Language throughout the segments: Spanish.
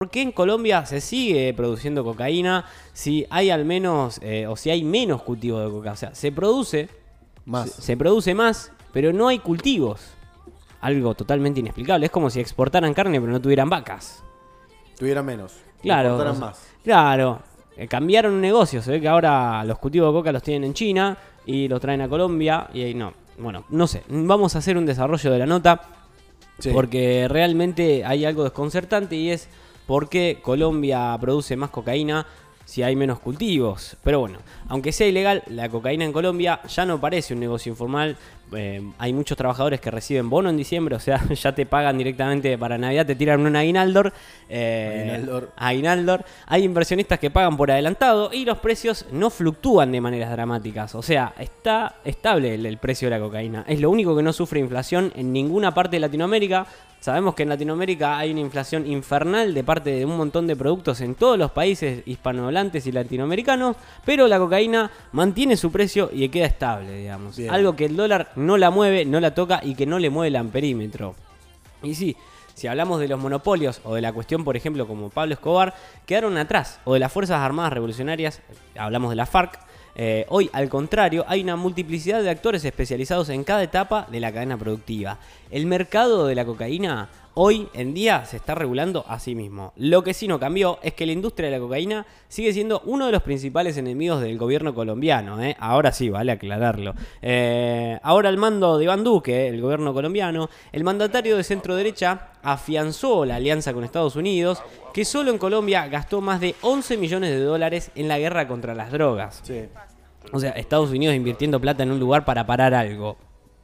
¿Por qué en Colombia se sigue produciendo cocaína si hay al menos, eh, o si hay menos cultivo de coca? O sea, se produce, Más. se, se produce más, pero no hay cultivos. Algo totalmente inexplicable. Es como si exportaran carne pero no tuvieran vacas. Tuviera menos. Claro. O sea, más. Claro. Eh, cambiaron un negocio. Se ve que ahora los cultivos de coca los tienen en China y los traen a Colombia. Y ahí no. Bueno, no sé. Vamos a hacer un desarrollo de la nota. Sí. Porque realmente hay algo desconcertante y es por qué Colombia produce más cocaína si hay menos cultivos. Pero bueno, aunque sea ilegal, la cocaína en Colombia ya no parece un negocio informal. Eh, hay muchos trabajadores que reciben bono en diciembre, o sea, ya te pagan directamente para Navidad, te tiran un aguinaldor. eh, Aguinaldor. aguinaldor. Hay inversionistas que pagan por adelantado y los precios no fluctúan de maneras dramáticas. O sea, está estable el, el precio de la cocaína. Es lo único que no sufre inflación en ninguna parte de Latinoamérica. Sabemos que en Latinoamérica hay una inflación infernal de parte de un montón de productos en todos los países hispanohablantes y latinoamericanos, pero la cocaína mantiene su precio y queda estable, digamos. Bien. Algo que el dólar no la mueve, no la toca y que no le mueve el amperímetro. Y sí, si hablamos de los monopolios o de la cuestión, por ejemplo, como Pablo Escobar, quedaron atrás, o de las Fuerzas Armadas Revolucionarias, hablamos de la FARC, eh, hoy, al contrario, hay una multiplicidad de actores especializados en cada etapa de la cadena productiva. El mercado de la cocaína hoy en día se está regulando a sí mismo. Lo que sí no cambió es que la industria de la cocaína sigue siendo uno de los principales enemigos del gobierno colombiano. ¿eh? Ahora sí, vale aclararlo. Eh, ahora al mando de Iván Duque, el gobierno colombiano, el mandatario de centro derecha afianzó la alianza con Estados Unidos, que solo en Colombia gastó más de 11 millones de dólares en la guerra contra las drogas. Sí. O sea, Estados Unidos invirtiendo plata en un lugar para parar algo.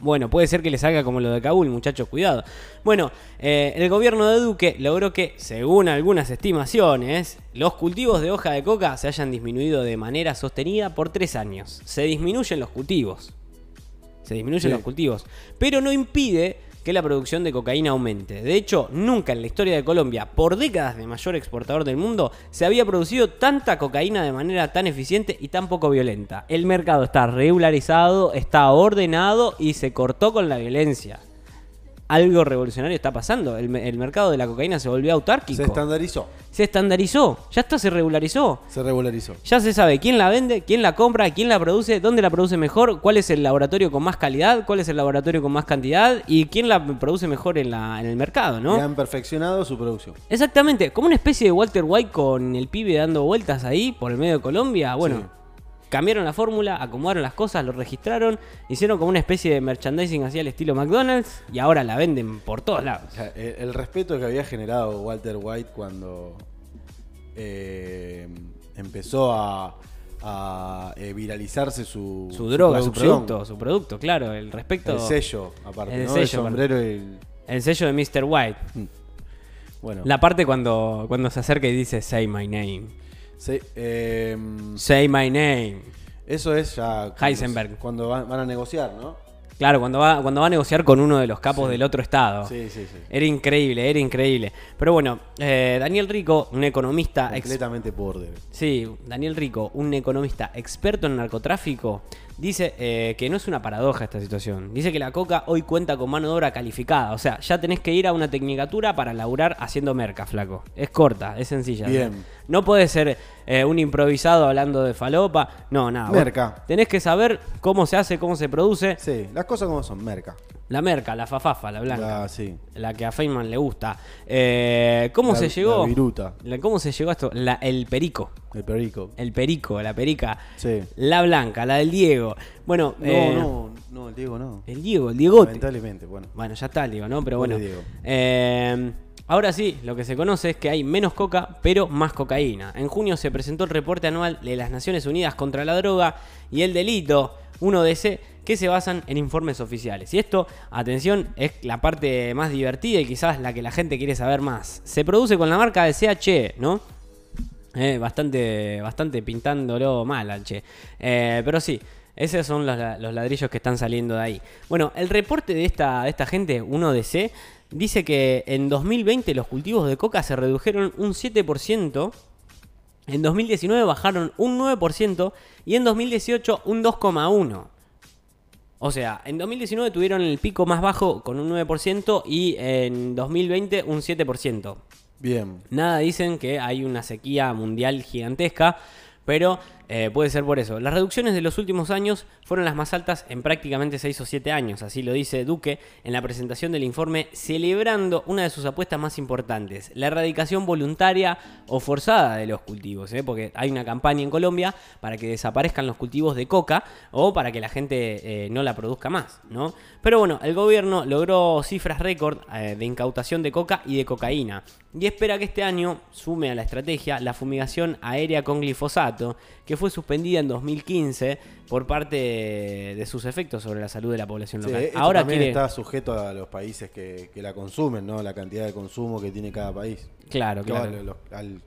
Bueno, puede ser que le salga como lo de Kabul, muchachos, cuidado. Bueno, eh, el gobierno de Duque logró que, según algunas estimaciones, los cultivos de hoja de coca se hayan disminuido de manera sostenida por tres años. Se disminuyen los cultivos. Se disminuyen Sí. los cultivos. Pero no impide que la producción de cocaína aumente. De hecho, nunca en la historia de Colombia, por décadas de mayor exportador del mundo, se había producido tanta cocaína de manera tan eficiente y tan poco violenta. El mercado está regularizado, está ordenado y se cortó con la violencia. Algo revolucionario está pasando. El, me- el mercado de la cocaína se volvió autárquico. Se estandarizó. Se estandarizó. Ya está, se regularizó. Se regularizó. Ya se sabe quién la vende, quién la compra, quién la produce, dónde la produce mejor, cuál es el laboratorio con más calidad, cuál es el laboratorio con más cantidad y quién la produce mejor en, la, en el mercado, Y ¿no? han perfeccionado su producción. Exactamente, como una especie de Walter White con el pibe dando vueltas ahí por el medio de Colombia. Bueno, Sí. Cambiaron la fórmula, acomodaron las cosas, lo registraron, hicieron como una especie de merchandising así al estilo McDonald's y ahora la venden por todos lados. O sea, el, el respeto que había generado Walter White cuando eh, empezó a, a, eh, viralizarse su, Su droga, su producto, su producto, claro, el respecto. El sello, aparte, El ¿no? sello, el sombrero y el... El sello de Mr. White. Bueno, La parte cuando, cuando se acerca y dice Say my name. Sí, eh, Say my name. eso es ya... cuando- Heisenberg. Cuando van, van a negociar, ¿no? Claro, cuando va, cuando va a negociar con uno de los capos del otro estado. Sí, sí, sí. Era increíble, era increíble. Pero bueno, eh, Daniel Rico, un economista... ex- Completamente border. Sí, Daniel Rico, un economista experto en narcotráfico, dice eh, que no es una paradoja esta situación. Dice que la coca hoy cuenta con mano de obra calificada. O sea, ya tenés que ir a una tecnicatura para laburar haciendo merca, flaco. Es corta, es sencilla. Bien. No puede ser eh, un improvisado hablando de falopa. No, nada. vos Merca. Tenés que saber cómo se hace, cómo se produce. Sí, las cosas como son, merca. La merca, la fafafa, la blanca. La, sí. La que a Feynman le gusta. Eh, ¿Cómo La- se llegó? La viruta, La- ¿Cómo se llegó a esto? La- el perico. el perico. El perico, la perica. Sí. La blanca, la del Diego. Bueno, No, eh, no, no, el Diego no. El Diego, el Diegote. Lamentablemente, bueno. Bueno, ya está el Diego, ¿no? Pero bueno. Diego. Eh, ahora sí, lo que se conoce es que hay menos coca, pero más cocaína. En junio se presentó el reporte anual de las Naciones Unidas contra la droga y el delito, 1DC, que se basan en informes oficiales. Y esto, atención, es la parte más divertida y quizás la que la gente quiere saber más. Se produce con la marca de CHE, ¿no? Eh, bastante, bastante pintándolo mal, al che. Eh, pero sí, esos son los, los ladrillos que están saliendo de ahí. Bueno, el reporte de esta, de esta gente, 1DC, dice que en 2020 los cultivos de coca se redujeron un 7%. En 2019 bajaron un 9% y en 2018 un 2,1%. O sea, en 2019 tuvieron el pico más bajo con un 9% y en 2020 un 7%. Bien. Nada dicen que hay una sequía mundial gigantesca, pero eh, puede ser por eso. Las reducciones de los últimos años fueron las más altas en prácticamente 6 o 7 años, así lo dice Duque en la presentación del informe, celebrando una de sus apuestas más importantes, la erradicación voluntaria o forzada de los cultivos, ¿eh? porque hay una campaña en Colombia para que desaparezcan los cultivos de coca o para que la gente eh, no la produzca más, ¿no? Pero bueno, el gobierno logró cifras récord de incautación de coca y de cocaína y espera que este año sume a la estrategia la fumigación aérea con glifosato, que fue suspendida en 2015 por parte de sus efectos sobre la salud de la población Sí, local. esto Ahora también quiere... está sujeto a los países que, que la consumen, ¿no? La cantidad de consumo que tiene cada país. Claro, Claro, al-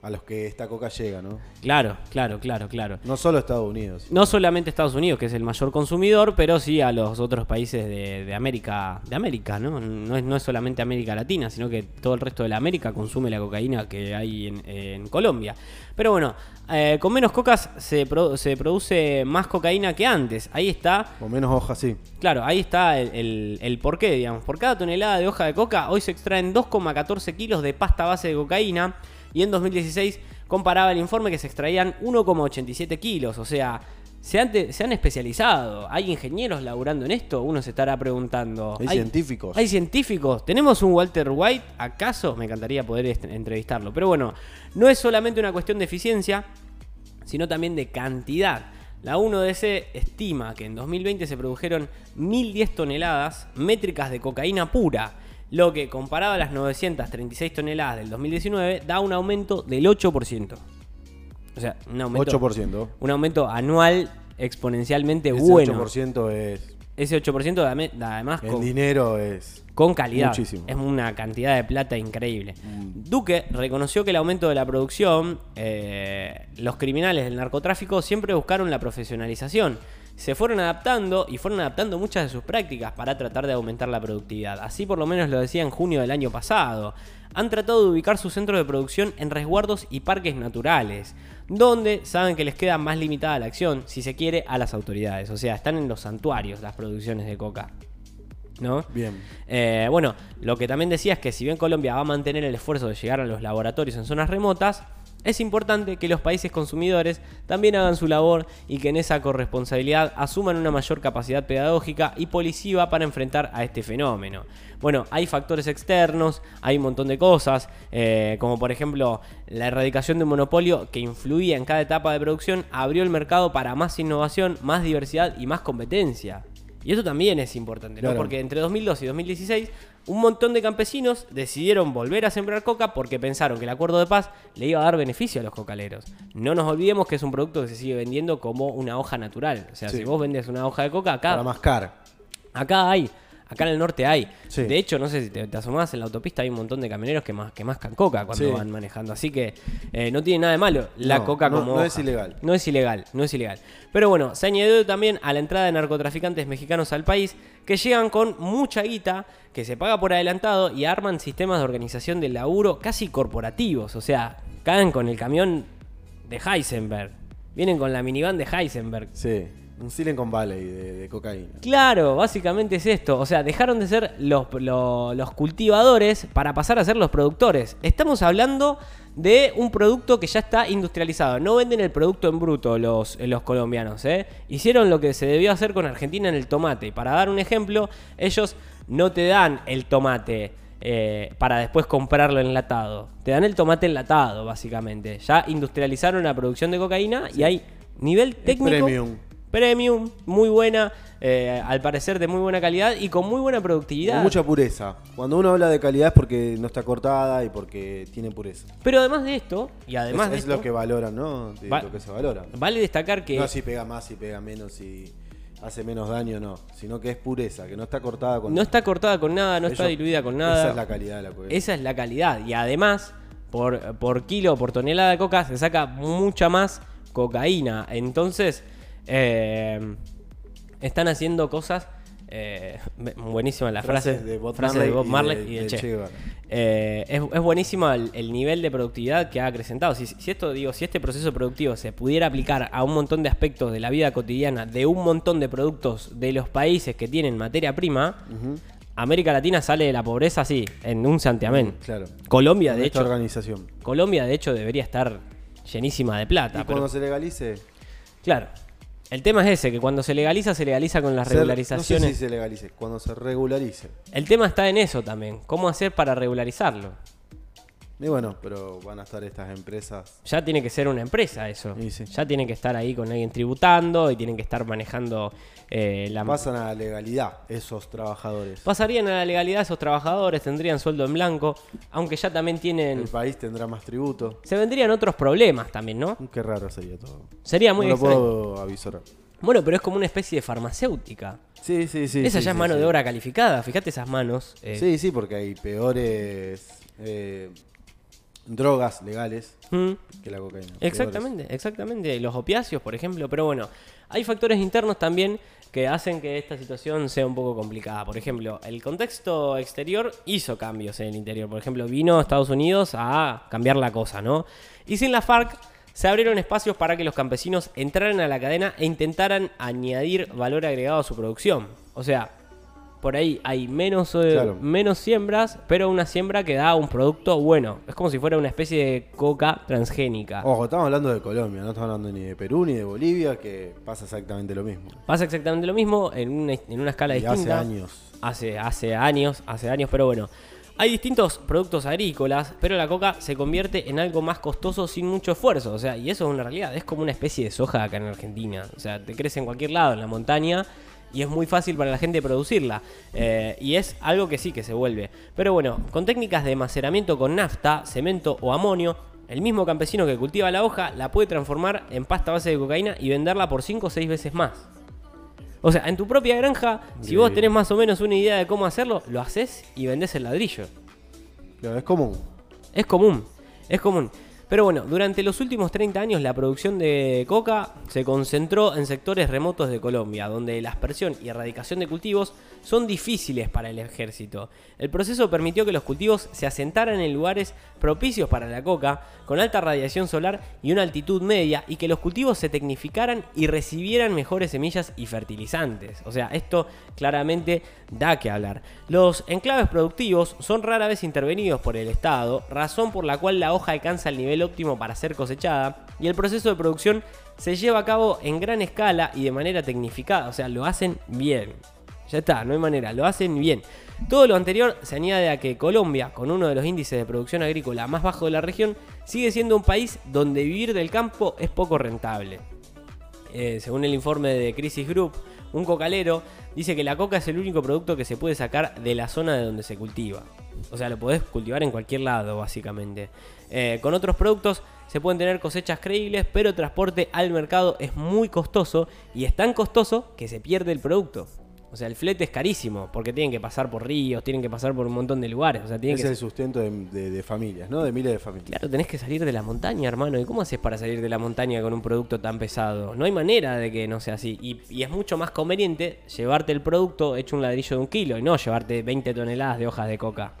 a los que esta coca llega, ¿no? Claro, claro, claro, claro. No solo Estados Unidos. No solamente Estados Unidos, que es el mayor consumidor, pero sí a los otros países de, de América, de América, ¿no? No es, no es solamente América Latina, sino que todo el resto de la América consume la cocaína que hay en, en Colombia. Pero bueno, eh, con menos cocas se, pro- se produce más cocaína que antes. Ahí está O menos hojas, sí. Claro, ahí está el, el, el porqué, digamos. Por cada tonelada de hoja de coca, hoy se extraen 2,14 kilos de pasta base de cocaína. Y en 2016 comparaba el informe que se extraían 1,87 kilos. O sea, se han, te- se han especializado. ¿Hay ingenieros laburando en esto? Uno se estará preguntando. Hay científicos. ¿Hay científicos? ¿Tenemos un Walter White? ¿Acaso? Me encantaría poder entrevistarlo. Pero bueno, no es solamente una cuestión de eficiencia, sino también de cantidad. La 1DC estima que en 2020 se produjeron 1.010 toneladas métricas de cocaína pura, lo que comparado a las 936 toneladas del 2019 da un aumento del 8%. O sea, un aumento, 8%. un aumento anual exponencialmente Ese bueno. 8% es. Ese 8% dame- da además En con, dinero es. con calidad. Muchísimo. Es una cantidad de plata increíble. Duque reconoció que el aumento de la producción, eh, los criminales del narcotráfico siempre buscaron la profesionalización. Se fueron adaptando y fueron adaptando muchas de sus prácticas para tratar de aumentar la productividad. Así por lo menos lo decía en junio del año pasado. Han tratado de ubicar sus centros de producción en resguardos y parques naturales, donde saben que les queda más limitada la acción, si se quiere, a las autoridades. O sea, están en los santuarios las producciones de coca. ¿No? Bien. Eh, bueno, lo que también decía es que si bien Colombia va a mantener el esfuerzo de llegar a los laboratorios en zonas remotas, es importante que los países consumidores también hagan su labor y que en esa corresponsabilidad asuman una mayor capacidad pedagógica y policiva para enfrentar a este fenómeno. Bueno, hay factores externos, hay un montón de cosas, eh, como por ejemplo la erradicación de un monopolio que influía en cada etapa de producción, abrió el mercado para más innovación, más diversidad y más competencia. Y eso también es importante, ¿no? Claro. Porque entre 2002 y 2016, un montón de campesinos decidieron volver a sembrar coca porque pensaron que el acuerdo de paz le iba a dar beneficio a los cocaleros. No nos olvidemos que es un producto que se sigue vendiendo como una hoja natural. O sea, Sí. si vos vendes una hoja de coca, acá, Para mascar. acá hay. Acá en el norte hay. Sí. De hecho, no sé si te, te asomás en la autopista, hay un montón de camioneros que, mas- que mascan coca cuando Sí. van manejando. Así que eh, no tiene nada de malo la No, coca como. no es ilegal. No es ilegal, no es ilegal. Pero bueno, se añadió también a la entrada de narcotraficantes mexicanos al país que llegan con mucha guita, que se paga por adelantado y arman sistemas de organización del laburo casi corporativos. O sea, caen con el camión de Heisenberg. Vienen con la minivan de Heisenberg. Sí. Un Silicon Valley de, de cocaína. Claro, básicamente es esto. O sea, dejaron de ser los, lo- los cultivadores para pasar a ser los productores. Estamos hablando de un producto que ya está industrializado. No venden el producto en bruto los, los colombianos. ¿eh? Hicieron lo que se debió hacer con Argentina en el tomate. Para dar un ejemplo, ellos no te dan el tomate. eh, para después comprarlo enlatado. Te dan el tomate enlatado, básicamente. Ya industrializaron la producción de cocaína y hay nivel técnico premium. Premium, muy buena, eh, al parecer de muy buena calidad y con muy buena productividad. Con mucha pureza. Cuando uno habla de calidad es porque no está cortada y porque tiene pureza. Pero además de esto, y además es de es esto, lo que valoran, ¿no? De Va- lo que se valora. vale destacar que No si pega más, si pega menos, si hace menos daño, no. Sino que es pureza, que no está cortada con no está cortada con nada, no está diluida con nada. Esa es la calidad de la. Esa es la calidad. Y además, por, por kilo, por tonelada de coca, se saca mucha más cocaína. Entonces, eh, están haciendo cosas. eh, buenísima la frase Frases de Bob Marley de Bob y de- y de Che. Eh, es, es buenísimo el, el nivel de productividad que ha acrecentado. Si, si esto digo, si este proceso productivo se pudiera aplicar a un montón de aspectos de la vida cotidiana de un montón de productos de los países que tienen materia prima, América Latina sale de la pobreza así, en un santiamén. Claro. Colombia, de hecho, organización. Colombia, de hecho, debería estar llenísima de plata. Y pero- cuando se legalice, Claro. El tema es ese, que cuando se legaliza, se legaliza con las regularizaciones. No sé si se legalice, cuando se regularice. El tema está en eso también. ¿Cómo hacer para regularizarlo? Y bueno, pero van a estar estas empresas. Ya tiene que ser una empresa eso. Sí. Ya tiene que estar ahí con alguien tributando y tienen que estar manejando eh, la... Pasan a la legalidad esos trabajadores. Pasarían a la legalidad esos trabajadores, tendrían sueldo en blanco, aunque ya también tienen... El país tendrá más tributo. Se vendrían otros problemas también, ¿no? Qué raro sería todo. Sería muy no lo puedo avisar. Bueno, pero es como una especie de farmacéutica. Sí, sí, sí. Esa sí, ya es mano sí. de obra calificada, fíjate esas manos. eh, Sí, sí, porque hay peores eh, drogas legales ¿Mm? que la cocaína. Exactamente, exactamente. Los opiáceos, por ejemplo. Pero bueno, hay factores internos también que hacen que esta situación sea un poco complicada. Por ejemplo, el contexto exterior hizo cambios en el interior. Por ejemplo, vino Estados Unidos a cambiar la cosa, ¿no? Y sin la FARC se abrieron espacios para que los campesinos entraran a la cadena e intentaran añadir valor agregado a su producción. O sea, por ahí hay menos, eh, Claro. menos siembras, pero una siembra que da un producto bueno. Es como si fuera una especie de coca transgénica. Ojo, estamos hablando de Colombia, no estamos hablando ni de Perú ni de Bolivia, que pasa exactamente lo mismo. Pasa exactamente lo mismo en una, en una escala Y hace distinta. años. Hace, hace años, hace años, pero bueno. Hay distintos productos agrícolas, pero la coca se convierte en algo más costoso sin mucho esfuerzo. O sea, y eso es una realidad. Es como una especie de soja acá en Argentina. O sea, te crece en cualquier lado, en la montaña, y es muy fácil para la gente producirla. Eh, y es algo que sí que se vuelve. Pero bueno, con técnicas de maceramiento con nafta, cemento o amonio, el mismo campesino que cultiva la hoja la puede transformar en pasta base de cocaína y venderla por 5 o 6 veces más. O sea, en tu propia granja, si vos tenés más o menos una idea de cómo hacerlo, lo haces y vendés el ladrillo. Es común. Es común, es común. Pero bueno, durante los últimos 30 años la producción de coca se concentró en sectores remotos de Colombia, donde la aspersión y erradicación de cultivos son difíciles para el ejército. El proceso permitió que los cultivos se asentaran en lugares propicios para la coca, con alta radiación solar y una altitud media, y que los cultivos se tecnificaran y recibieran mejores semillas y fertilizantes. O sea, esto claramente da que hablar. Los enclaves productivos son rara vez intervenidos por el Estado, razón por la cual la hoja alcanza el nivel óptimo para ser cosechada, y el proceso de producción se lleva a cabo en gran escala y de manera tecnificada, o sea, lo hacen bien. Ya está, no hay manera, lo hacen bien. Todo lo anterior se añade a que Colombia, con uno de los índices de producción agrícola más bajos de la región, sigue siendo un país donde vivir del campo es poco rentable. Eh, según el informe de Crisis Group, un cocalero dice que la coca es el único producto que se puede sacar de la zona de donde se cultiva. O sea, lo podés cultivar en cualquier lado, básicamente. Eh, con otros productos se pueden tener cosechas creíbles, pero el transporte al mercado es muy costoso y es tan costoso que se pierde el producto. O sea, el flete es carísimo porque tienen que pasar por ríos, tienen que pasar por un montón de lugares. O sea, tienen Es que el sustento de, de- de familias, ¿no? De miles de familias. Claro, tenés que salir de la montaña, hermano. ¿Y cómo haces para salir de la montaña con un producto tan pesado? No hay manera de que no sea así. Y, y es mucho más conveniente llevarte el producto hecho un ladrillo de un kilo y no llevarte 20 toneladas de hojas de coca.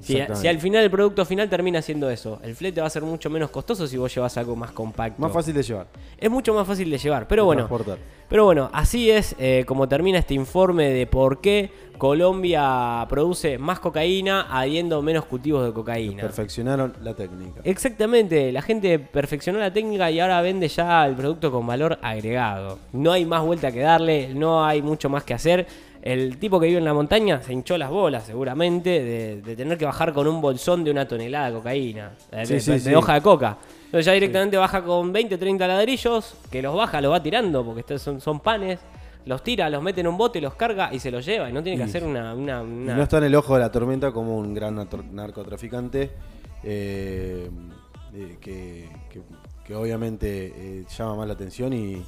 Si, al final el producto final termina siendo eso, el flete va a ser mucho menos costoso si vos llevas algo más compacto. Más fácil de llevar. Es mucho más fácil de llevar, pero de bueno. transportar. Pero bueno, así es eh, como termina este informe de por qué Colombia produce más cocaína habiendo menos cultivos de cocaína. Perfeccionaron la técnica. Exactamente, la gente perfeccionó la técnica y ahora vende ya el producto con valor agregado. No hay más vuelta que darle, no hay mucho más que hacer. El tipo que vive en la montaña se hinchó las bolas seguramente de, de tener que bajar con un bolsón de una tonelada de cocaína, de, Sí, de- sí, de sí. hoja de coca. Entonces ya directamente baja con 20, 30 ladrillos, que los baja, los va tirando, porque estos son, son panes, los tira, los mete en un bote, los carga y se los lleva. Y no tiene que Y- hacer una... una- una- no está en el ojo de la tormenta como un gran narcotraficante eh, eh, que, que- que obviamente eh, llama más la atención y,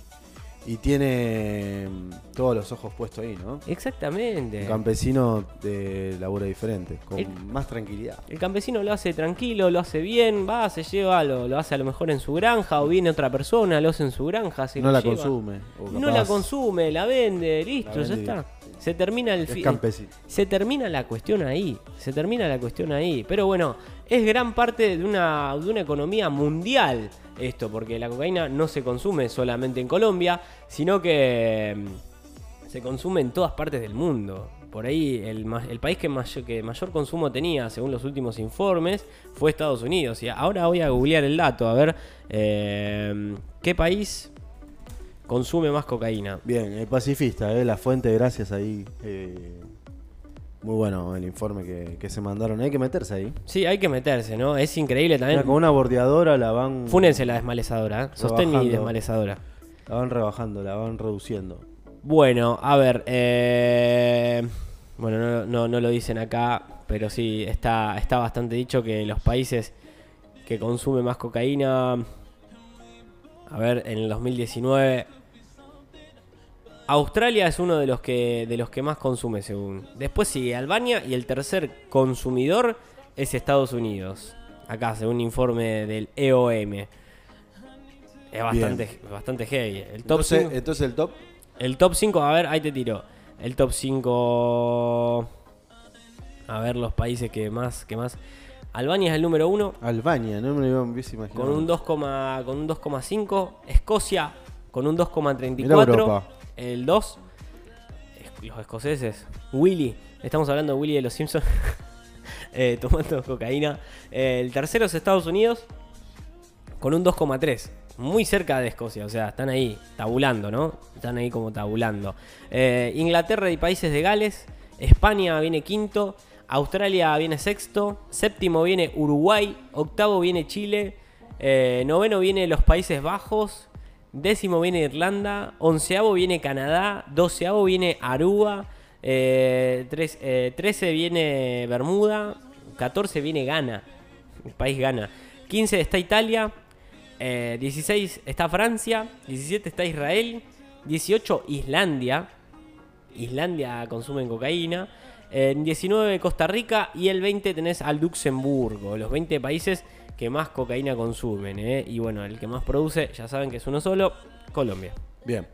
y tiene mm, todos los ojos puestos ahí, ¿no? Exactamente. Un campesino de labura diferente, con El- más tranquilidad. El campesino lo hace tranquilo, lo hace bien, va, se lleva, lo, lo hace a lo mejor en su granja o viene otra persona, lo hace en su granja, se No lo la lleva. consume. o No la consume, la vende, listo, La ya está. Se termina el Es fi- campesino. Se termina la cuestión ahí. Se termina la cuestión ahí. Pero bueno, es gran parte de una, de una economía mundial esto, porque la cocaína no se consume solamente en Colombia, sino que mm, se consume en todas partes del mundo. por ahí el, el país que mayor, que mayor consumo tenía, según los últimos informes, fue Estados Unidos. Y ahora voy a googlear el dato, a ver eh, qué país consume más cocaína. Bien, el pacifista, ¿eh? la fuente, gracias ahí. eh, muy bueno el informe que, que se mandaron. Hay que meterse ahí. Sí, hay que meterse, ¿no? Es increíble también. Mira, con una bordeadora la van. Fúnense la desmalezadora, ¿eh? Sostén Rebajando. desmalezadora. La van rebajando, la van reduciendo. Bueno, a ver. eh, bueno, no, no- no lo dicen acá, pero sí, está, está bastante dicho que los países que consumen más cocaína. A ver, en el 2019. Australia es uno de los que de los que más consume según. Después sigue Albania y el tercer consumidor es Estados Unidos. Acá, según un informe del EOM. Es bastante, bastante heavy. El top Entonces, cinco- entonces el top. el top 5, a ver, ahí te tiro. El top 5. A ver los países que más. Que más. Albania es el número 1. Albania, no me lo hubiese imaginado. Con un 2, con un 2,5. Escocia con un Mirá 2,34. Europa. El 2. es- Los escoceses. Willy. Estamos hablando de Willy de los Simpsons. eh, tomando cocaína. Eh, el tercero es Estados Unidos. Con un 2,3. Muy cerca de Escocia. O sea, están ahí tabulando, ¿no? Están ahí como tabulando. Eh, Inglaterra y países de Gales. España viene quinto. Australia viene sexto. Séptimo viene Uruguay. Octavo viene Chile. eh, noveno viene los Países Bajos. Décimo viene Irlanda. Onceavo viene Canadá. Doceavo viene Aruba. eh, tres- eh, trece viene Bermuda. 14 viene Ghana. El país Ghana. 15 está Italia. eh, 16 está Francia. 17 está Israel. 18 Islandia. Islandia consumen cocaína. En 19 Costa Rica y el 20 tenés al Luxemburgo. Los 20 países que más cocaína consumen. ¿eh? Y bueno, el que más produce, ya saben que es uno solo, Colombia. Bien.